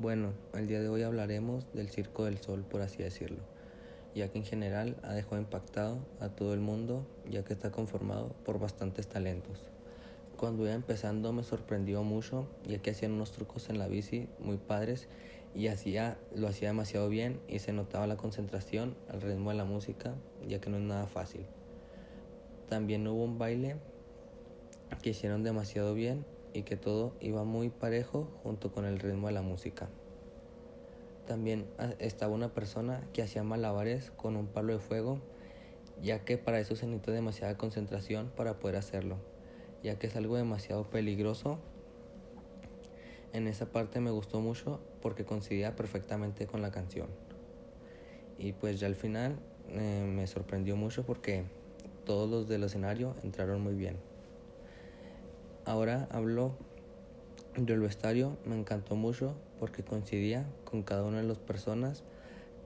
Bueno, el día de hoy hablaremos del Circo del Sol, por así decirlo, ya que en general ha dejado impactado a todo el mundo, ya que está conformado por bastantes talentos. Cuando iba empezando me sorprendió mucho, ya que hacían unos trucos en la bici muy padres y hacía, lo hacía demasiado bien y se notaba la concentración al ritmo de la música, ya que no es nada fácil. También hubo un baile que hicieron demasiado bien y que todo iba muy parejo junto con el ritmo de la música. También ah, estaba una persona que hacía malabares con un palo de fuego, ya que para eso se necesita demasiada concentración para poder hacerlo, ya que es algo demasiado peligroso. En esa parte me gustó mucho porque coincidía perfectamente con la canción. Y pues ya al final eh, me sorprendió mucho porque todos los del escenario entraron muy bien. Ahora hablo del vestuario, me encantó mucho porque coincidía con cada una de las personas.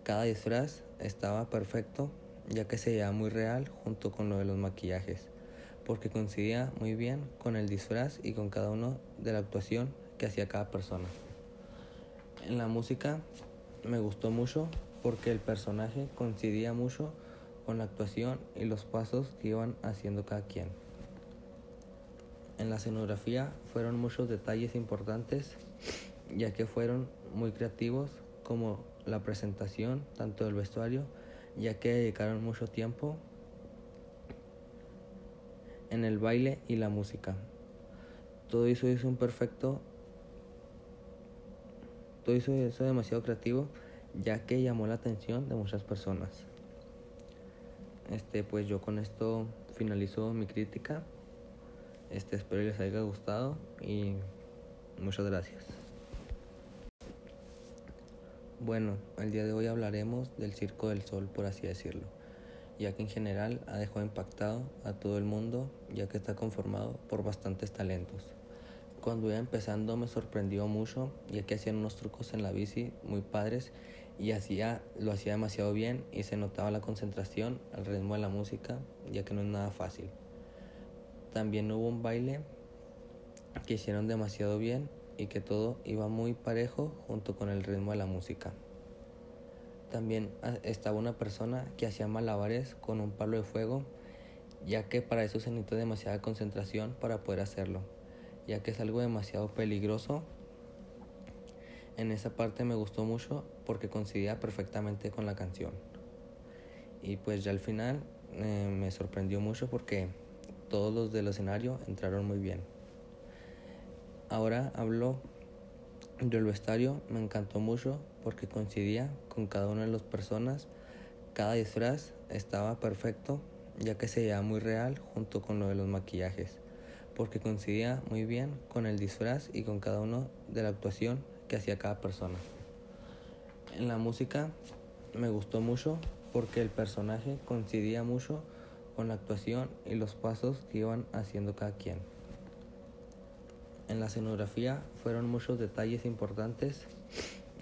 Cada disfraz estaba perfecto, ya que se veía muy real junto con lo de los maquillajes, porque coincidía muy bien con el disfraz y con cada uno de la actuación que hacía cada persona. En la música me gustó mucho porque el personaje coincidía mucho con la actuación y los pasos que iban haciendo cada quien. En la escenografía fueron muchos detalles importantes, ya que fueron muy creativos, como la presentación, tanto del vestuario, ya que dedicaron mucho tiempo en el baile y la música. Todo eso hizo un perfecto, todo eso hizo demasiado creativo, ya que llamó la atención de muchas personas. Este, pues yo con esto finalizo mi crítica. Este, espero les haya gustado y muchas gracias. Bueno, el día de hoy hablaremos del Circo del Sol, por así decirlo, ya que en general ha dejado impactado a todo el mundo, ya que está conformado por bastantes talentos. Cuando iba empezando me sorprendió mucho, ya que hacían unos trucos en la bici muy padres y hacía, lo hacía demasiado bien y se notaba la concentración al ritmo de la música, ya que no es nada fácil. También hubo un baile que hicieron demasiado bien y que todo iba muy parejo junto con el ritmo de la música. También ah, estaba una persona que hacía malabares con un palo de fuego, ya que para eso se necesita demasiada concentración para poder hacerlo, ya que es algo demasiado peligroso. En esa parte me gustó mucho porque coincidía perfectamente con la canción. Y pues ya al final eh, me sorprendió mucho porque todos los del escenario entraron muy bien. Ahora hablo del vestuario, me encantó mucho porque coincidía con cada una de las personas. Cada disfraz estaba perfecto, ya que se veía muy real junto con lo de los maquillajes, porque coincidía muy bien con el disfraz y con cada uno de la actuación que hacía cada persona. En la música me gustó mucho porque el personaje coincidía mucho con la actuación y los pasos que iban haciendo cada quien. En la escenografía fueron muchos detalles importantes,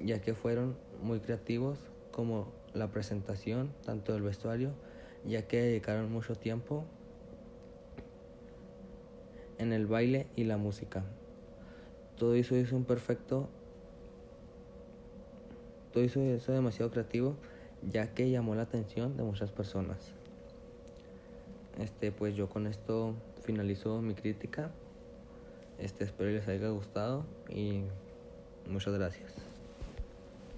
ya que fueron muy creativos, como la presentación, tanto del vestuario, ya que dedicaron mucho tiempo en el baile y la música. Todo eso hizo un perfecto, todo eso hizo demasiado creativo, ya que llamó la atención de muchas personas. Este, pues yo con esto finalizo mi crítica. Este, espero les haya gustado y muchas gracias.